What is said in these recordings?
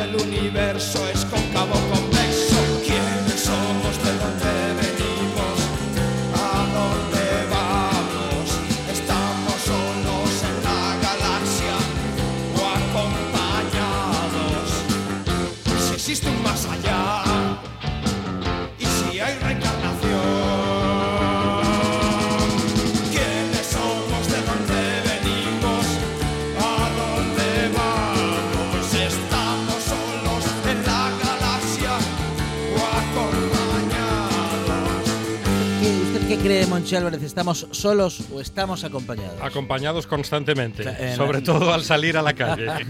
Se expande el universo, alegre Monchi Álvarez? ¿Estamos solos o estamos acompañados? Acompañados constantemente, En sobre todo al salir a la calle.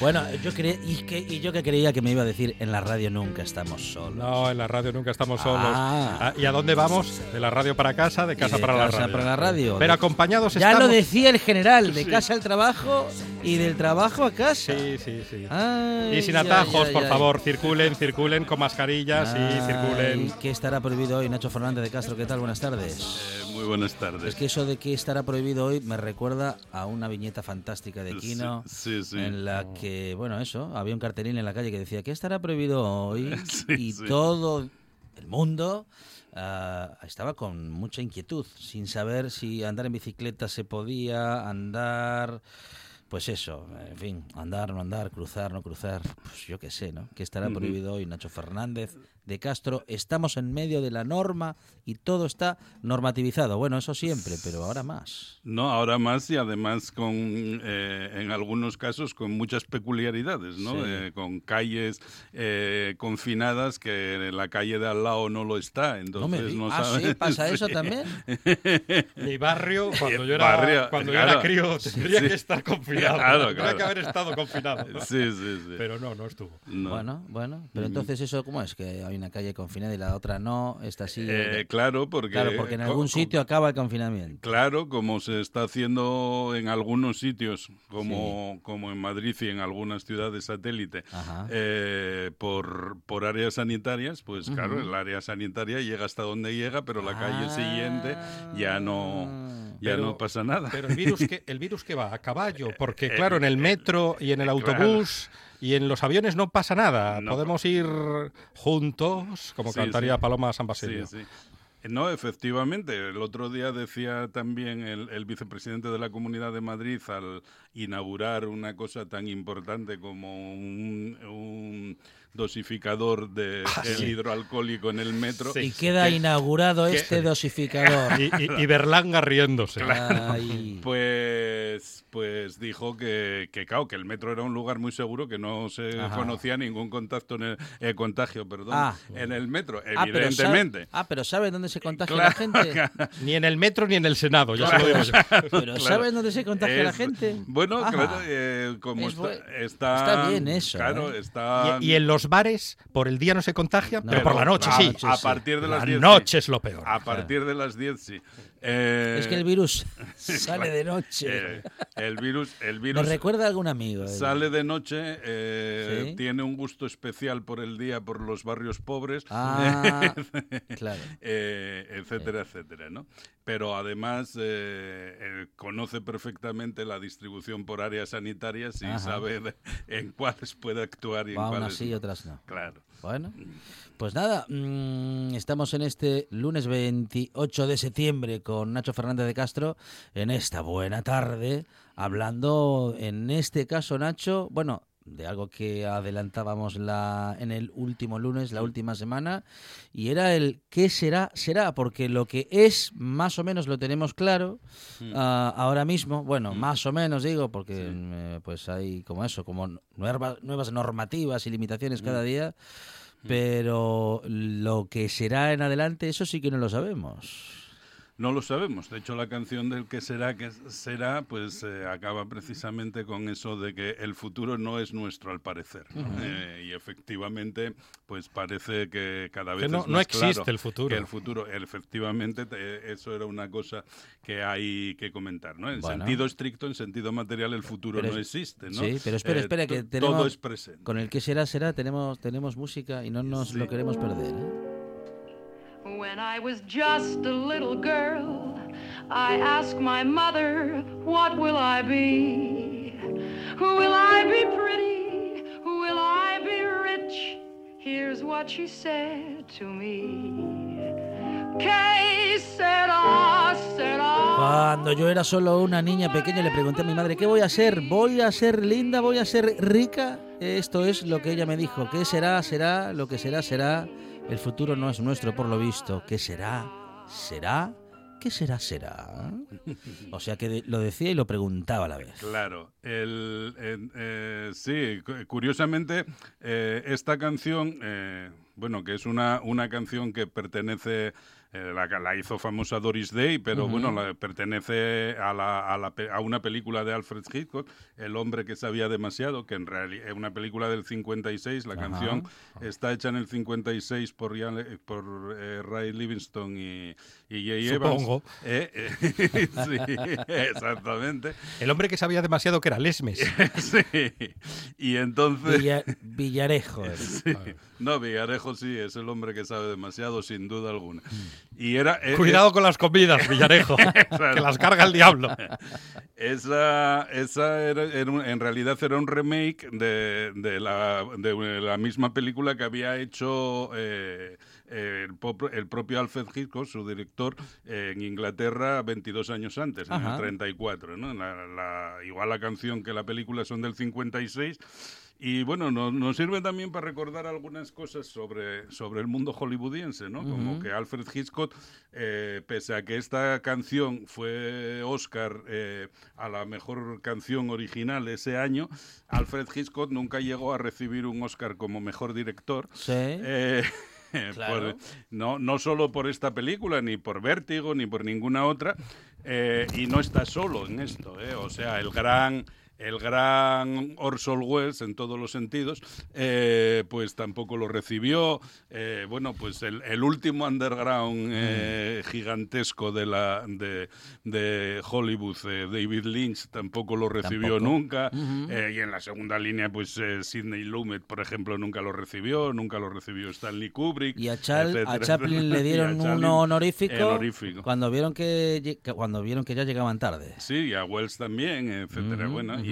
Bueno, yo cre y, que, y yo que creía que me iba a decir en la radio nunca estamos solos. No, en la radio nunca estamos solos. Ah. Ah, ¿Y a dónde vamos? De la radio para casa, de casa de para la casa radio. para la radio. Pero acompañados Ya estamos. lo decía el general, de Sí. casa al trabajo y del trabajo a casa. Sí, sí, sí. Ay, y sin atajos, por favor, circulen, circulen con mascarillas y circulen. ¿Qué estará prohibido hoy? Nacho Fernández de Castro, ¿qué tal? Buenas tardes. Eh, muy buenas tardes. Es que eso de que estará prohibido hoy me recuerda a una viñeta fantástica de Kino. Sí, sí. En la que, bueno, eso, había un cartelín en la calle que decía que estará prohibido hoy Sí, y sí. todo el mundo ah, estaba con mucha inquietud, sin saber si andar en bicicleta se podía, andar, pues eso, en fin, andar, no andar, cruzar, no cruzar, pues yo qué sé, ¿no? Que estará prohibido hoy Nacho Fernández de Castro. Estamos en medio de la norma y todo está normativizado. Bueno, eso siempre, pero ahora más. No, ahora más y además con, eh, en algunos casos, con muchas peculiaridades, ¿no? Sí. Eh, con calles eh, confinadas que la calle de al lado no lo está, No entonces di- no, ah, sabes- sí, pasa eso Sí. también. Mi barrio, cuando yo era, barrio, cuando yo era crío, tendría Sí. que estar confinado. Claro, tendría claro. que haber estado confinado. Sí, sí, sí. Pero no, no estuvo. No. Bueno, bueno, pero entonces eso cómo es que hay una calle confinada y la otra no, esta sí. Eh, claro, porque, claro, porque en algún sitio acaba el confinamiento. Claro, como se está haciendo en algunos sitios, como, como en Madrid y en algunas ciudades satélite, eh, por, por áreas sanitarias, pues claro, el área sanitaria llega hasta donde llega, pero la calle siguiente ya no, ya Pero- no pasa nada. Pero el virus que el virus que va a caballo, porque Eh, claro, en el metro y en el eh, autobús y en los aviones no pasa nada. No. Podemos ir juntos, como Sí, cantaría sí. Paloma San Basilio. sí. No, efectivamente. El otro día decía también el, el vicepresidente de la Comunidad de Madrid al inaugurar una cosa tan importante como un, un dosificador de Ah, sí. hidroalcohólico en el metro. Sí. Y queda inaugurado que- este dosificador. Y, y- y Berlanga riéndose. Pues, pues dijo que, que, claro, que el metro era un lugar muy seguro, que no se Ajá. conocía ningún contacto en el, eh, contagio, perdón, Ah. en el metro, Ah, pero sabe- evidentemente. ah, pero ¿sabe dónde se contagia Claro, la gente? Ni en el metro ni en el Senado, ya se lo digo yo. Pero ¿sabe dónde se contagia la gente? Bueno, Ajá. claro, eh, como Es está, buen- está, está bien eso, Claro, ¿eh? está. Y, y en los bares, por el día no se contagia, No, pero por la noche a, sí. A partir de las La 10. sí. noche es lo peor. A partir de las 10, sí. Eh, Es que el virus sale de noche. El virus, el Me virus recuerda a algún amigo. eh. sale de noche, eh, ¿Sí? tiene un gusto especial por el día, por los barrios pobres. Ah, claro. eh, etcétera, etcétera, ¿no? Pero además eh, eh, conoce perfectamente la distribución por áreas sanitarias y Ajá. sabe de- en cuáles puede actuar y en Va unas cuáles sí y no. otras no. Claro. Bueno, pues nada, mm, estamos en este lunes 28 de septiembre con Nacho Fernández de Castro en esta buena tarde, hablando en este caso, Nacho, bueno, de algo que adelantábamos la, en el último lunes, la última semana, y era el ¿qué será? Será, porque lo que es, más o menos lo tenemos claro ah, ahora mismo, bueno, más o menos digo, porque eh, pues hay como eso, como nuevas normativas y limitaciones cada día, pero lo que será en adelante, eso sí que no lo sabemos. No lo sabemos. De hecho, la canción del que será, que será, pues eh, acaba precisamente con eso de que el futuro no es nuestro, al parecer. ¿no? Eh, y efectivamente, pues parece que cada vez Que no- es no más existe claro el futuro. que el futuro, efectivamente, te- eso era una cosa que hay que comentar. ¿no? En Bueno. sentido estricto, en sentido material, el futuro Pero no es- existe. ¿no? Sí, pero espera, Eh, espera, que tenemos... Todo es presente. Con el que será, será, tenemos, tenemos música y no nos Sí. lo queremos perder. When I was just a little girl, I asked my mother, What will I be? Will I be pretty? Will I be rich? Here's what she said to me. ¿Qué será? Será. Cuando yo era solo una niña pequeña le pregunté a mi madre, ¿qué voy a ser? ¿Voy a ser linda? ¿Voy a ser rica? Esto es lo que ella me dijo. ¿Qué será? Será. Lo que será, será. El futuro no es nuestro por lo visto. ¿Qué será? ¿Será? ¿Qué será? ¿Será? O sea que lo decía y lo preguntaba a la vez. Claro, eh, sí, cu- curiosamente, eh, esta canción, eh, bueno, que es una, una canción que pertenece, eh, la, la hizo famosa Doris Day, pero bueno, la- pertenece a, la, a, la pe- a una película de Alfred Hitchcock, El hombre que sabía demasiado, que en realidad es una película del 56, la canción está hecha en el 56 por, Ian- eh, por eh, Ray Livingston y, y Jay Evans. Supongo. Eh, eh, sí, exactamente. El hombre que sabía demasiado que era Lesmes. Sí. Y entonces. Villa- Villarejo. Sí. No, Villarejo sí, es el hombre que sabe demasiado, sin duda alguna. Y era. eh, Cuidado con las comidas, Villarejo, que las carga el diablo. Esa, esa era, en realidad era un remake de, de la, de la misma película que había hecho eh, eh, el, propio Alfred Hitchcock, su director, eh, en Inglaterra 22 años antes, en el 34. ¿no? La- la- igual la canción que la película son del 56. Y bueno, no- nos sirve también para recordar algunas cosas sobre, sobre el mundo hollywoodiense, ¿no? Como que Alfred Hitchcock, eh, pese a que esta canción fue Oscar eh, a la mejor canción original ese año, Alfred Hitchcock nunca llegó a recibir un Oscar como mejor director. Sí. Eh, Claro. por- no, no solo por esta película, ni por Vértigo, ni por ninguna otra. eh, y no está solo en esto. eh, O sea, el gran, el gran Orson Welles, en todos los sentidos, eh, pues tampoco lo recibió. Eh, bueno, pues el, el último underground eh, gigantesco de, la, de, de Hollywood, eh, David Lynch, tampoco lo recibió Tampoco. nunca. Eh, y en la segunda línea, pues eh, Sidney Lumet, por ejemplo, nunca lo recibió, nunca lo recibió Stanley Kubrick. Y a, Chal- etcétera, a Chaplin le dieron uno honorífico, honorífico. cuando vieron que, cuando vieron que ya llegaban tarde. Sí, y a Wells también, etcétera. Bueno, y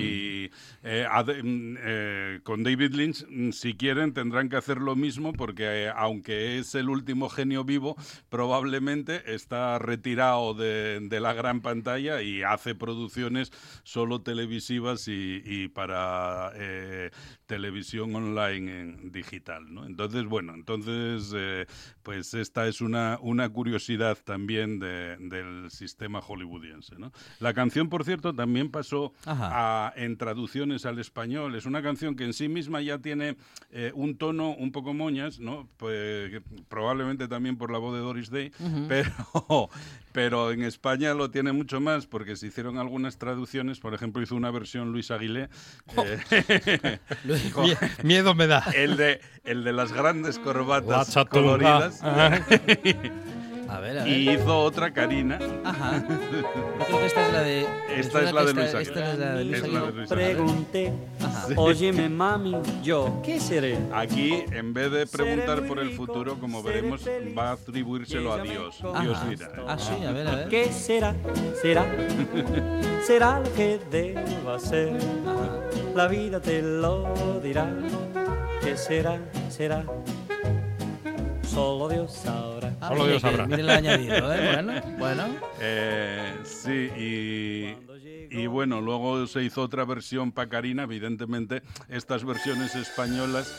eh, a de- mm, eh, con David Lynch, mm, si quieren, tendrán que hacer lo mismo porque eh, aunque es el último genio vivo, probablemente está retirado de, de la gran pantalla y hace producciones solo televisivas y, y para eh, televisión online en digital, ¿no? Entonces, bueno, entonces, eh, pues esta es una, una curiosidad también de- del sistema hollywoodiense, ¿no? La canción, por cierto, también pasó Ajá. a- en traducciones al español. Es una canción que en sí misma ya tiene eh, un tono un poco moñas, ¿no? Pues, probablemente también por la voz de Doris Day, pero, pero en España lo tiene mucho más porque se hicieron algunas traducciones. Por ejemplo, hizo una versión Luis Aguilé. eh, con- Mie- Miedo me da. el de, el de las grandes corbatas coloridas. A ver, a ver. y hizo otra Karina. Ajá. Yo creo que esta es la de. Esta suena es la que de Luis Aguilé. esta es la de Luis. Pregunté, Ajá. óyeme mami, yo, ¿qué seré? Aquí, en vez de preguntar por el futuro, como veremos, va a atribuírselo a Dios. Dios dirá. ¿eh? Ah, sí, a ver, a ver. ¿Qué será? ¿Será? ¿Será lo que debo hacer? La vida te lo dirá. ¿Qué será? ¿Será? Solo Dios sabrá. Ah, Solo Dios sabrá. mire el añadido, ¿eh? Bueno, bueno. Eh, sí, y, y bueno, luego se hizo otra versión para Karina. Evidentemente, estas versiones españolas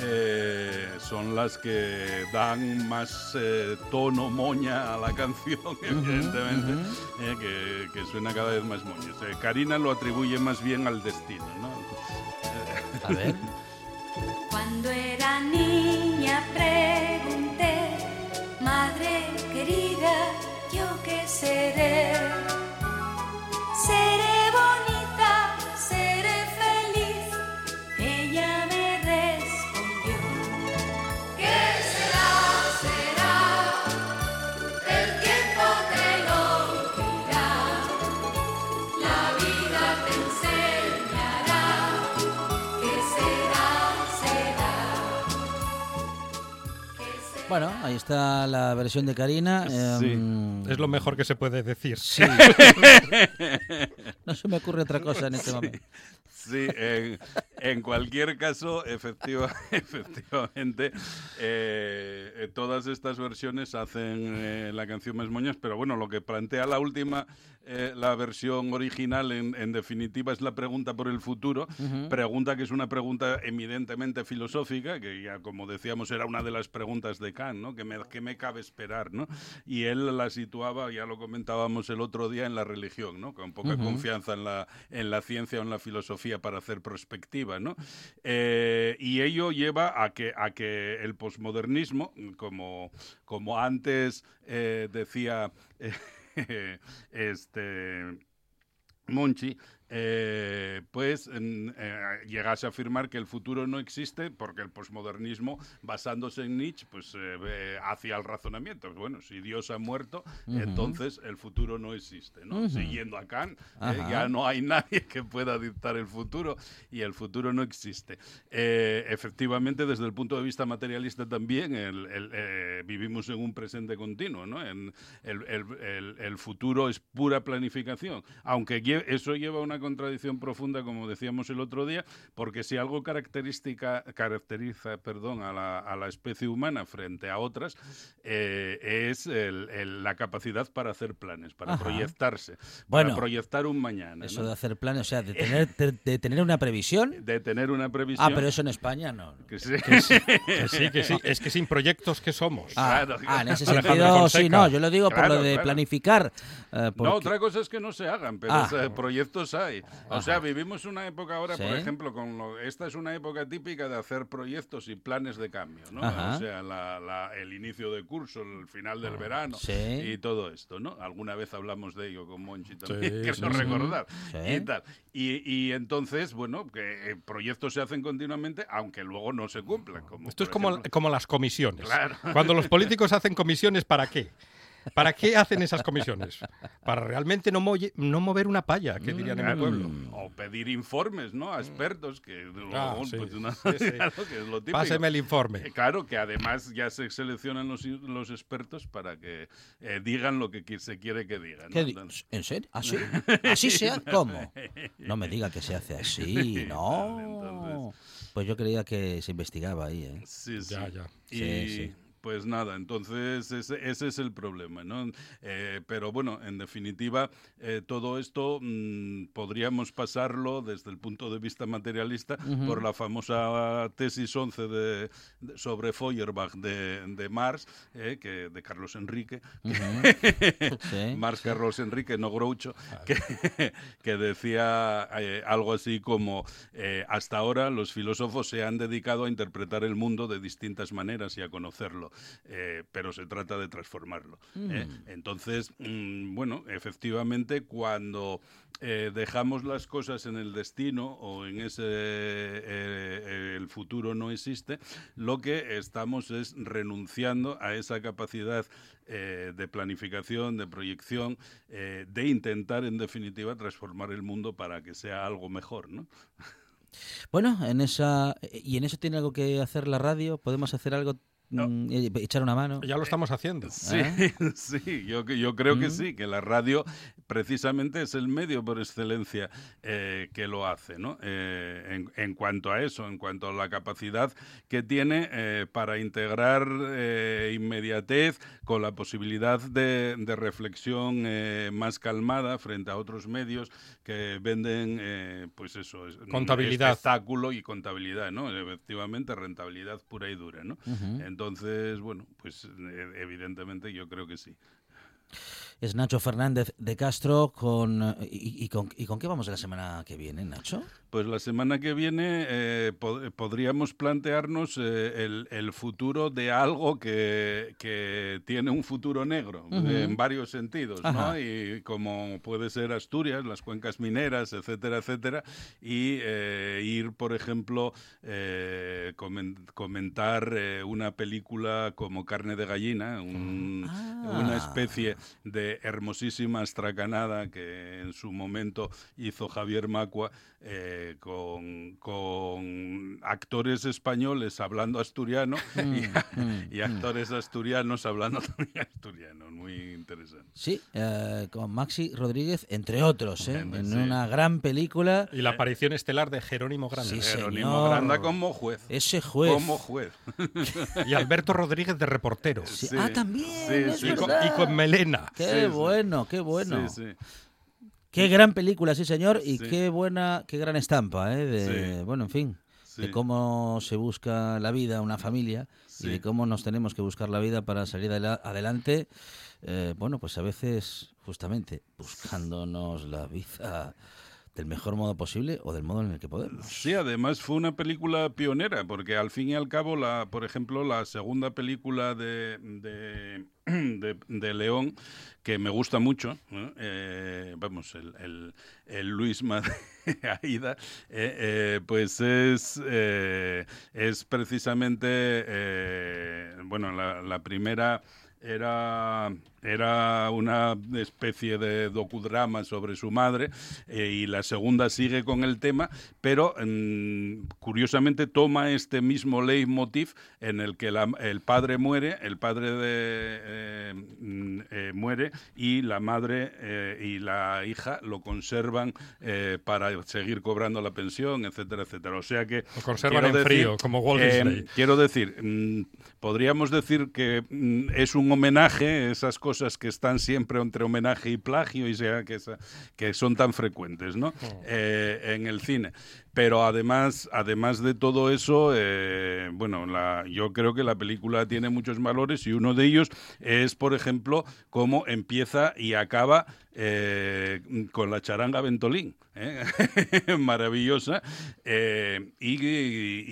eh, son las que dan más eh, tono moña a la canción, evidentemente, eh, que, que suena cada vez más moños. Eh, Karina lo atribuye más bien al destino, ¿no? A ver. Cuando era niña pregunté, madre querida, yo qué seré. Seré Bueno, ahí está la versión de Karina. Sí. em, Es lo mejor que se puede decir. Sí. no se me ocurre otra cosa en este momento. Sí, en, en cualquier caso, efectiva, efectivamente, eh, todas estas versiones hacen eh, la canción más moñas, pero bueno, lo que plantea la última, eh, la versión original, en, en definitiva, es la pregunta por el futuro, pregunta que es una pregunta eminentemente filosófica, que ya como decíamos era una de las preguntas de Kant, ¿no? ¿Qué me, qué me cabe esperar? ¿no? Y él la situaba, ya lo comentábamos el otro día, en la religión, ¿no? con poca confianza en la, en la ciencia o en la filosofía para hacer Eh, y ello lleva a que, a que el posmodernismo, como, como antes eh, decía este Monchi, eh, pues eh, llegase a afirmar que el futuro no existe porque el posmodernismo, basándose en Nietzsche, pues eh, ve hacia el razonamiento. Bueno, si Dios ha muerto, entonces el futuro no existe. ¿no? Siguiendo a Kant, eh, ya no hay nadie que pueda dictar el futuro y el futuro no existe. Eh, efectivamente, desde el punto de vista materialista también, el- el, vivimos en un presente continuo. ¿no? En el, el- futuro es pura planificación, aunque eso lleva una contradicción profunda, como decíamos el otro día, porque si algo característica, caracteriza perdón, a, la, a la especie humana frente a otras, eh, es el- el- la capacidad para hacer planes, para Ajá. proyectarse, Bueno, para proyectar un mañana. Eso ¿no? de hacer planes, o sea, de tener, de, de tener una previsión. de tener una previsión. Ah, pero eso en España no. que sí. Que sí, que sí. Es que sin proyectos, ¿qué somos? Ah, Claro, ah, en ese sentido, sí, no, yo lo digo por Claro, lo de claro. planificar. eh, No, porque- otra cosa es que no se hagan, pero Ah. eh, proyectos hay. O Ajá. sea, vivimos una época ahora, por ejemplo, con lo- esta es una época típica de hacer proyectos y planes de cambio, ¿no? Ajá. O sea, la- la- el inicio de curso, el final del verano Sí. y todo esto, ¿no? Alguna vez hablamos de ello con Monchi también, Sí, quiero sí, sí. recordar. Sí. Y tal. Y, y entonces, bueno, que eh, proyectos se hacen continuamente, aunque luego no se cumplan. Como, Esto es como, ejemplo, como las comisiones. Claro. Cuando los políticos hacen comisiones, ¿para qué? ¿Para qué hacen esas comisiones? Para realmente no, moye- no mover una palla, que dirían en mi Claro, pueblo. O pedir informes, ¿no? A expertos, que, Ah, luego, sí, pues, una- sí, sí. claro, que es lo típico. Páseme el Eh, informe. Claro, que además ya se seleccionan los, los expertos para que eh, digan lo que se quiere que digan. ¿no? ¿Qué di- ¿En serio? ¿Así? ¿Así se hace? ¿Cómo? No me diga que se hace así, no. entonces- Pues yo creía que se investigaba ahí, ¿eh? Sí, sí. Ya, ya. Y Sí, sí. Pues nada, entonces ese, ese es el problema, ¿no? Eh, pero bueno, en definitiva, eh, todo esto mm, podríamos pasarlo desde el punto de vista materialista por la famosa tesis 11 de, de- sobre Feuerbach de, de Marx, eh, que, de Carlos Enrique, Sí. Marx Carlos Enrique, no Groucho, que, que decía eh, algo así como hasta ahora los filósofos se han dedicado a interpretar el mundo de distintas maneras y a conocerlo, eh, pero se trata de transformarlo. ¿eh? Entonces, mm, bueno, efectivamente, cuando eh, dejamos las cosas en el destino o en ese eh, el futuro no existe, lo que estamos es renunciando a esa capacidad eh, de planificación, de proyección, de intentar en definitiva transformar el mundo para que sea algo mejor, ¿no? Bueno, en esa y en eso tiene algo que hacer la radio. Podemos hacer algo, mm, echar una mano. Ya lo estamos haciendo. Sí, ¿Eh? sí, yo, yo creo que Mm. sí, que la radio precisamente es el medio por excelencia eh, que lo hace, ¿no? Eh, en, en cuanto a eso, en cuanto a la capacidad que tiene eh, para integrar eh, inmediatez con la posibilidad de, de reflexión eh, más calmada frente a otros medios que venden, eh, pues eso, es- Contabilidad. espectáculo y contabilidad, ¿no? Efectivamente, rentabilidad pura y dura, ¿no? Entonces, bueno, pues eh, evidentemente yo creo que sí. Es Nacho Fernández de Castro con y, y con y con qué vamos la semana que viene, Nacho? Pues la semana que viene eh, pod- podríamos plantearnos eh, el, el futuro de algo que, que tiene un futuro negro, en varios sentidos, Ajá. ¿no? Y como puede ser Asturias, las cuencas mineras, etcétera, etcétera, y eh, ir, por ejemplo, comen- comentar una película como Carne de Gallina, un- Ah. una especie de hermosísima astracanada que en su momento hizo Javier Macua eh, con, con actores españoles hablando asturiano y, mm, y actores asturianos hablando también asturiano. Muy interesante. Sí, eh, con Maxi Rodríguez, entre otros, ¿eh? En sí. una gran película. Y la aparición estelar de Jerónimo Grande. Sí, Jerónimo señor. Granda como juez. Ese juez. Como juez. Y Alberto Rodríguez de reportero. Sí, Sí. Ah, también. Sí, es sí. Y, con, verdad. y con melena. Qué Sí. bueno, qué bueno. Sí, sí. Qué gran película, sí, señor, y Sí. qué buena, qué gran estampa, ¿eh? De. Bueno, en fin, de cómo se busca la vida, una familia, y de cómo nos tenemos que buscar la vida para salir adela- adelante. eh, bueno, pues a veces, justamente, buscándonos la vida del mejor modo posible o del modo en el que podemos. Sí, además fue una película pionera, porque al fin y al cabo, la, por ejemplo, la segunda película de, de, León, que me gusta mucho. Eh, vamos, el, el, de Aida, eh, eh, pues es, es precisamente, bueno, la primera era, era una especie de docudrama sobre su madre eh, y la segunda sigue con el tema, pero mm, curiosamente toma este mismo leitmotiv en el que la- el padre muere, el padre de, eh, mm, eh, muere y la madre y la hija lo conservan para seguir cobrando la pensión, etcétera, etcétera. O sea que Lo conservan en frío, como Walt Disney. Quiero decir, mm, podríamos decir que mm, es un homenaje, esas cosas que están siempre entre homenaje y plagio y sea que son tan frecuentes, ¿no? Eh, en el cine. Pero además, además de todo eso, eh, bueno, la, yo creo que la película tiene muchos valores y uno de ellos es, por ejemplo, cómo empieza y acaba eh, con la charanga Ventolín, ¿eh? maravillosa, eh, y,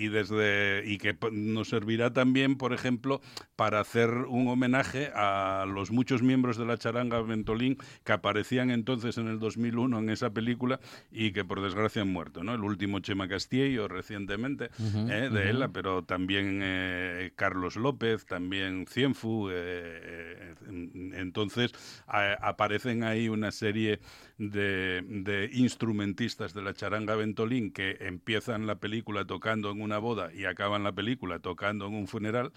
y desde y que nos servirá también, por ejemplo, para hacer un homenaje a los muchos miembros de la charanga Ventolín que aparecían entonces en el 2001 en esa película y que por desgracia han muerto, ¿no? El último Chema Castillo recientemente de él, pero también Carlos López, también Cienfu, entonces aparecen ahí una serie de, de instrumentistas de la charanga Ventolín que empiezan la película tocando en una boda y acaban la película tocando en un funeral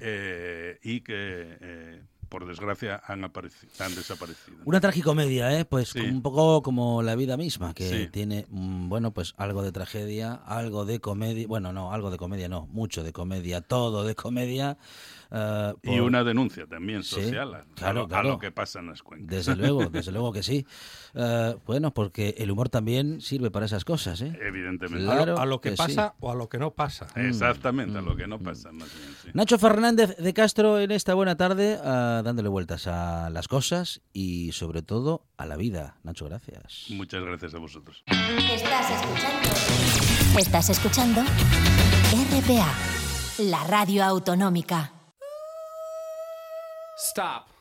eh, y que eh, por desgracia han, han desaparecido. Una tragicomedia, ¿eh? Pues Sí. un poco como la vida misma, que Sí. tiene, mm, bueno, pues algo de tragedia, algo de comedia, bueno, no, algo de comedia, no, mucho de comedia, todo de comedia. Eh, Y por- una denuncia también Sí, social a- a, claro, lo, a claro. lo que pasa en las cuencas. Desde luego, desde luego que sí. Eh, bueno, porque el humor también sirve para esas cosas, ¿eh? Evidentemente. A lo- Claro a lo que, que sí. pasa o a lo que no pasa. Exactamente, a lo que no pasa más bien. sí. Nacho Fernández de Castro en esta buena tarde, ah, dándole vueltas a las cosas y sobre todo a la vida. Nacho, gracias. Muchas gracias a vosotros. Estás escuchando. Estás escuchando RPA, la radio autonómica. Stop.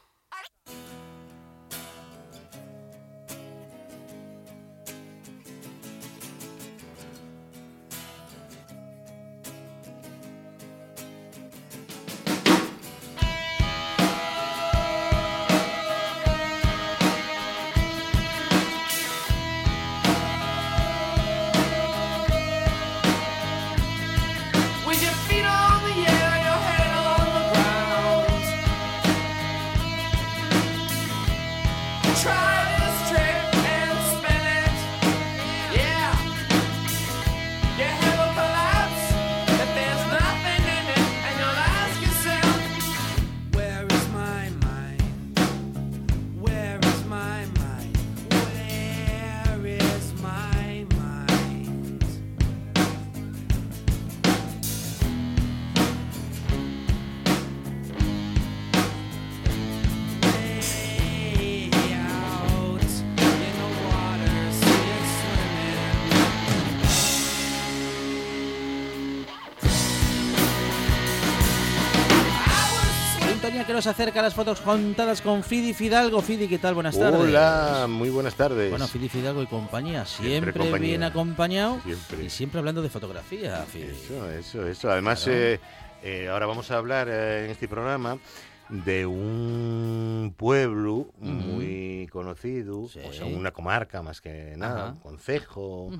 Nos acerca a las fotos contadas con Fidi Fidalgo. Fidi, ¿qué tal? Buenas tardes. Hola, muy buenas tardes. Bueno, Fidi Fidalgo y compañía, siempre, compañía. bien acompañado Siempre. y siempre hablando de fotografía, Fidi. Eso, eso, eso. Además, Claro. eh, eh, ahora vamos a hablar eh, en este programa de un pueblo muy conocido, Sí. o sea, una comarca más que nada, Ajá. un concejo.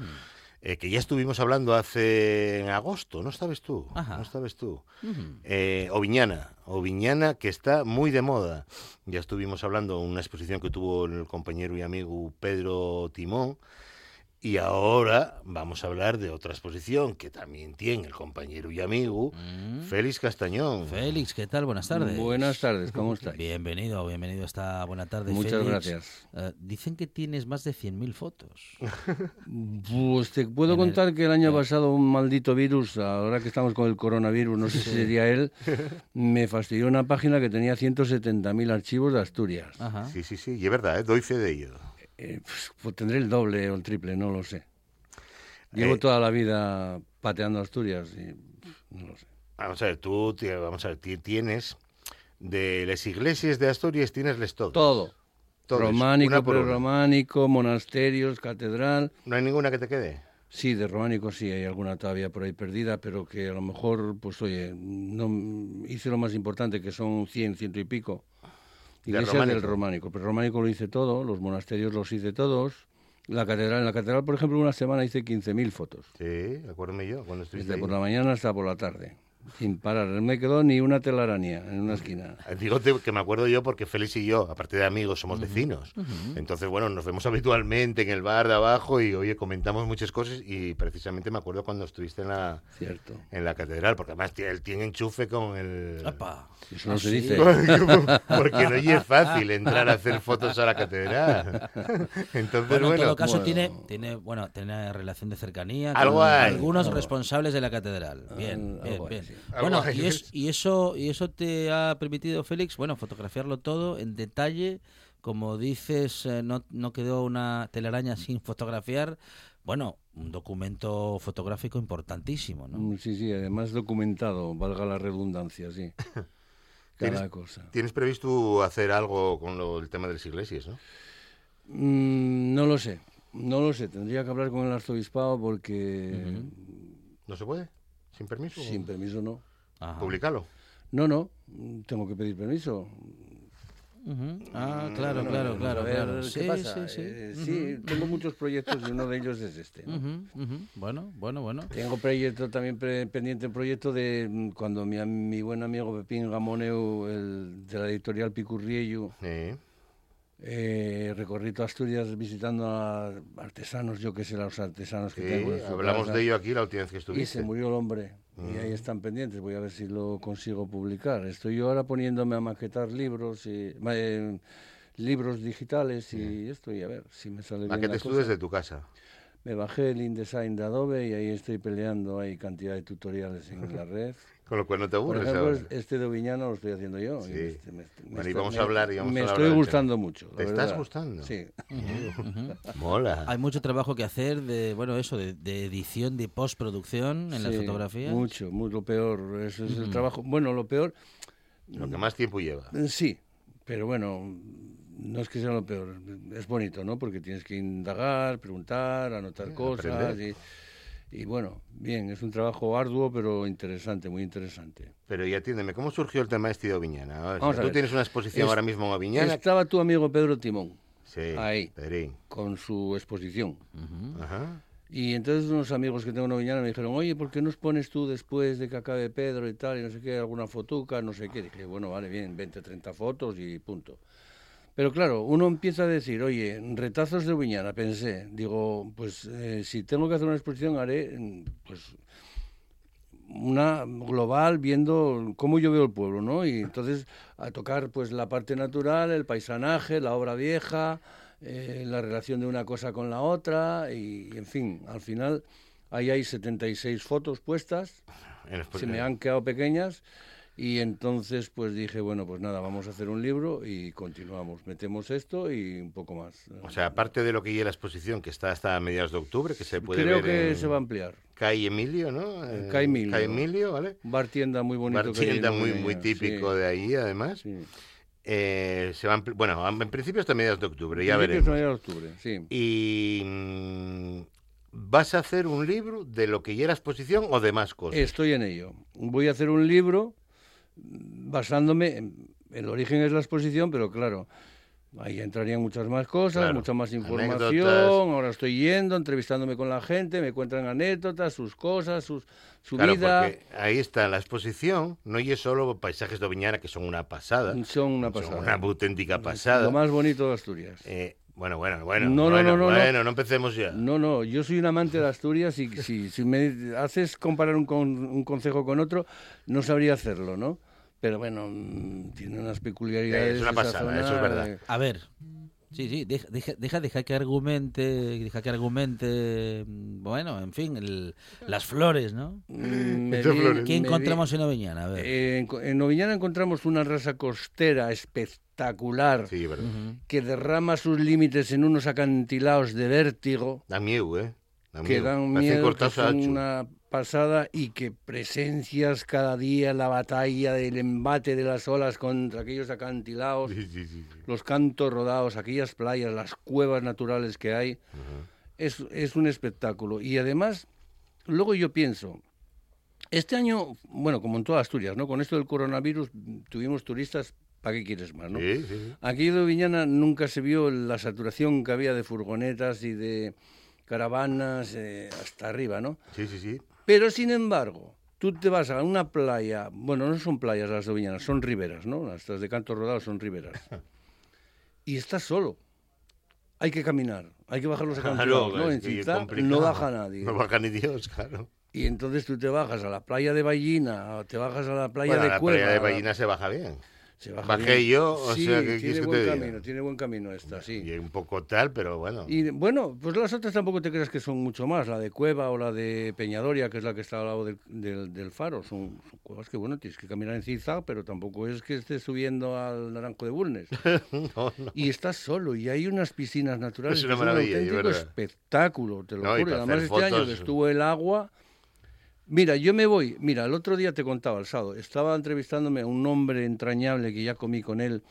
Eh, que ya estuvimos hablando hace en agosto, ¿no sabes tú? Ajá. ¿No sabes tú? Ujú. Eh, Oviñana, Oviñana que está muy de moda. Ya estuvimos hablando una exposición que tuvo el compañero y amigo Pedro Timón. Y ahora vamos a hablar de otra exposición que también tiene el compañero y amigo Mm. Félix Castañón. Félix, ¿qué tal? Buenas tardes. Buenas tardes, ¿cómo estáis? Bienvenido, bienvenido a esta buena tarde. Muchas Félix. gracias. Eh, dicen que tienes más de 100.000 fotos. Pues te puedo En el- contar que el año eh. pasado un maldito virus, ahora que estamos con el coronavirus, no sé si sería él, me fastidió una página que tenía 170.000 archivos de Asturias. Ajá. Sí, sí, sí, y es verdad, ¿eh? doy fe de ello. Eh, pues, pues tendré el doble o el triple, no lo sé. Llevo Eh. toda la vida pateando Asturias y no lo sé. Vamos a ver, tú vamos a ver, ti- tienes de las iglesias de Asturias tienes les todo. Todo. Todas, románico, prerrománico, monasterios, catedral. No hay ninguna que te quede. Sí, de románico sí, hay alguna todavía por ahí perdida, pero que a lo mejor, pues oye, no hice lo más importante, que son 100, ciento y pico. ¿De Iglesias románico? del románico. Pero románico lo hice todo, los monasterios los hice todos. La catedral, en la catedral, por ejemplo, una semana hice 15.000 fotos. Sí, acuérdame yo, cuando estuviste Desde ahí. por la mañana hasta por la tarde. Sin parar. No me quedó ni una telaraña en una esquina. Digo te- que me acuerdo yo porque Félix y yo, aparte de amigos, somos vecinos. Entonces, bueno, nos vemos habitualmente en el bar de abajo y, oye, comentamos muchas cosas y precisamente me acuerdo cuando estuviste en la, Cierto. en la catedral, porque además él tiene enchufe con el... ¡Apa! Eso no Ah, se dice. porque no es fácil entrar a hacer fotos a la catedral. Entonces, Bueno, bueno, en todo caso bueno. tiene, tiene, bueno, tiene relación de cercanía Algo con hay. algunos Algo. responsables de la catedral. Bien, bien, hay, bien. Sí. Bueno, y, es- y eso y eso te ha permitido, Félix, bueno, fotografiarlo todo en detalle. Como dices, eh, no, no quedó una telaraña sin fotografiar. Bueno, un documento fotográfico importantísimo, ¿no? Mm, Sí, sí, además documentado, valga la redundancia, sí. Cada ¿Tienes- cosa. tienes previsto hacer algo con lo- el tema de las iglesias, ¿no? Mm, no lo sé, no lo sé. Tendría que hablar con el arzobispado porque ¿No se puede? ¿Sin permiso? sin permiso no. Ajá. Publicarlo. No, no, tengo que pedir permiso. Ah, claro, claro, claro, a ver claro. ¿Qué Sí, pasa? sí, sí. Eh, sí, tengo muchos proyectos y uno de ellos es este. ¿no? Bueno, bueno, bueno. Tengo proyecto también pre- pendiente el proyecto de mm, cuando mi, am- mi buen amigo Pepín Gamoneu, el, de la editorial Picurriello, Sí. Eh, recorrí toda Asturias visitando a artesanos, yo que sé, los artesanos que Sí, tengo. en hablamos casa. de ello aquí la última vez que Y estuviste. se murió el hombre. Y ahí están pendientes. Voy a ver si lo consigo publicar. Estoy yo ahora poniéndome a maquetar libros y eh, libros digitales y esto y a ver si me sale bien tú cosa. desde tu casa. Me bajé el InDesign de Adobe y ahí estoy peleando. Hay cantidad de tutoriales en la red. Con lo cual no te Por aburres ejemplo, ahora. es- este de Oviñano lo estoy haciendo yo. y Sí. este me- me Bueno, y vamos a hablar y vamos Me a hablar estoy gustando mucho. ¿Te estás verdad. gustando? Sí. Mola. Hay mucho trabajo que hacer de, bueno, eso, de, de edición, de postproducción en las Sí, fotografías. Mucho, muy lo peor. Eso es el trabajo. Bueno, lo peor Lo que más tiempo lleva. Eh, Sí, pero bueno, no es que sea lo peor, es bonito, ¿no? Porque tienes que indagar, preguntar, anotar cosas aprender. y, y bueno, bien, es un trabajo arduo pero interesante, muy interesante. Pero y atiéndeme, ¿cómo surgió el tema este de Oviñana? Vamos a tú ver. tienes una exposición Es- ahora mismo en Oviñana. Estaba tu amigo Pedro Timón Sí, ahí. Pedrín. con su exposición. Ajá. Y entonces unos amigos que tengo en Oviñana me dijeron, oye, ¿por qué no pones tú después de que acabe Pedro y tal, y no sé qué, alguna fotuca, no sé qué? Dije, bueno, vale, bien, 20, 30 fotos y punto. Pero claro, uno empieza a decir, oye, retazos de Oviñana, pensé, digo, pues eh, si tengo que hacer una exposición haré, mm, pues una global viendo cómo yo veo el pueblo, ¿no? Y entonces a tocar pues la parte natural, el paisanaje, la obra vieja, eh, la relación de una cosa con la otra y, en fin, al final ahí hay 76 fotos puestas, se me han quedado pequeñas y entonces pues dije, bueno, pues nada, vamos a hacer un libro y continuamos, metemos esto y un poco más. O sea, aparte de lo que lleva la exposición, que está hasta mediados de octubre, que se puede Creo ver que en- se va a ampliar. Cai Emilio, ¿no? Eh, Cai Emilio. Cai Emilio, ¿vale? Bar tienda muy bonito. Bar que tienda muy, muy típico sí, de ahí, además. sí. Eh, se van, bueno, en principio hasta mediados de octubre, ya Principios de veremos. octubre, sí. Y mm, vas a hacer un libro de lo que ya era exposición o de más cosas. Estoy en ello. Voy a hacer un libro basándome en el origen es la exposición, pero claro, ahí entrarían muchas más cosas, Claro, mucha más información. anécdotas. Ahora estoy yendo, entrevistándome con la gente, me cuentan anécdotas, sus cosas, sus, su Claro, vida. porque ahí está la exposición, no y es solo paisajes de Oviñana, que son una pasada. Son una Son pasada. una auténtica pasada. Lo más bonito de Asturias. Eh, bueno, bueno, bueno. No, no, bueno, no, no, no. Bueno, no empecemos ya. No, no, yo soy un amante de Asturias y si, si me haces comparar un, con, un concejo con otro, no sabría hacerlo, ¿no? Pero bueno, mm, tiene unas peculiaridades. Es una pasada, zona, eso es verdad. eh, A ver. Sí, sí, deja, deja, deja, deja que argumente, deja que argumente, mm, bueno, en fin, el- las flores, ¿no? mm. ¿Qué encontramos en Oveñana? A ver. eh, en, en Noviñana encontramos una raza costera espectacular Sí, verdad. Ujú. que derrama sus límites en unos acantilados de vértigo Da miedo, ¿eh? Da que dan miedo, que son una pasada y que presencias cada día la batalla del embate de las olas contra aquellos acantilados, Sí, sí, sí, sí. los cantos rodados, aquellas playas, las cuevas naturales que hay, es, es un espectáculo. Y además, luego yo pienso, este año, bueno, como en toda Asturias, ¿no? Con esto del coronavirus tuvimos turistas, ¿para qué quieres más, no? Sí, sí, sí. Aquí de Viñana nunca se vio la saturación que había de furgonetas y de caravanas eh, hasta arriba, ¿no? Sí, sí, sí. Pero sin embargo, tú te vas a una playa, bueno, no son playas las de Viñana, son riberas, ¿no? Las de Cantos Rodados son riberas. Y estás solo. Hay que caminar, hay que bajar los acantilados, ¿no? En no baja nadie. No baja ni Dios, claro. Y entonces tú te bajas a la playa de Ballina, o te bajas a la playa Bueno, de la Cueva. playa de la- Ballina se baja bien. Se baja bajé bien. yo, o Sí, sea, ¿qué quieres tiene que buen te diga? camino, tiene buen camino esta, sí. Y un poco tal, pero bueno. Y bueno, pues las otras tampoco te creas que son mucho más. La de Cueva o la de Peñadoria, que es la que está al lado del, del- del faro, son, son cuevas que, bueno, tienes que caminar en zigzag, pero tampoco es que estés subiendo al Naranjo de Bulnes. No, no. Y estás solo, y hay unas piscinas naturales. Es que una maravilla, un es auténtico verdad. espectáculo, te lo No, juro. Además este año que estuvo el agua... Mira, yo me voy, mira, el otro día te contaba, el sábado, estaba entrevistándome a un hombre entrañable que ya comí con él,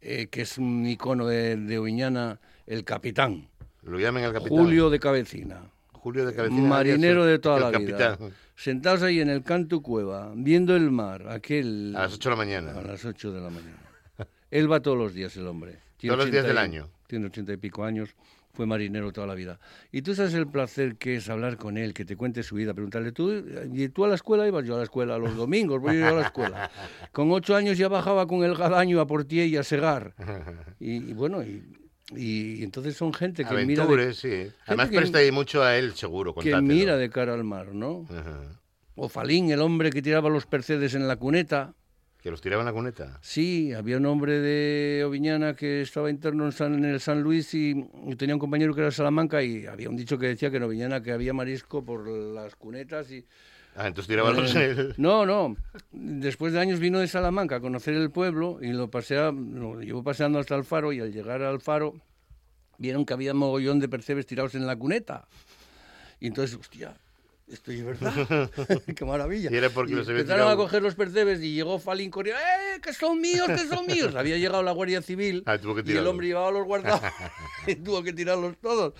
eh, que es un icono de, de Oviñana, el capitán. Lo llamen al capitán. Julio de Cabecina, Julio de Cabecina. marinero de toda el la capitán. vida. Sentados ahí en el canto cueva, viendo el mar, aquel... A las 8 de la mañana. A las 8 de la mañana. Él va todos los días, el hombre. Todos los días 80 del año. Tiene ochenta y pico años, fue marinero toda la vida. Y tú sabes el placer que es hablar con él, que te cuente su vida, preguntarle, ¿tú, ¿y tú a la escuela ibas? Yo a la escuela los domingos, voy yo a la escuela. Con ocho años ya bajaba con el gadaño a Portier y a Segar. Y, y bueno, y, y entonces son gente que mira... de- sí. Además que- presta mucho a él, seguro, que mira de cara al mar, ¿no? Ajá. O Falín, el hombre que tiraba los percedes en la cuneta. Que los tiraba en la cuneta. Sí, había un hombre de Oviñana que estaba interno en, San- en el San Luis y, y tenía un compañero que era de Salamanca y había un dicho que decía que en Oviñana que había marisco por las cunetas y... Ah, entonces tiraba los... No, no. Después de años vino de Salamanca a conocer el pueblo y lo, pasea, lo llevó paseando hasta el faro y al llegar al faro vieron que había mogollón de percebes tirados en la cuneta. Y entonces, hostia, esto es verdad. ¡Qué maravilla! Y era porque Y los empezaron a coger los percebes y llegó Falín corriendo, ¡eh, que son míos, que son míos! Había llegado la Guardia Civil Ah, y el hombre llevaba los guardados y tuvo que tirarlos todos.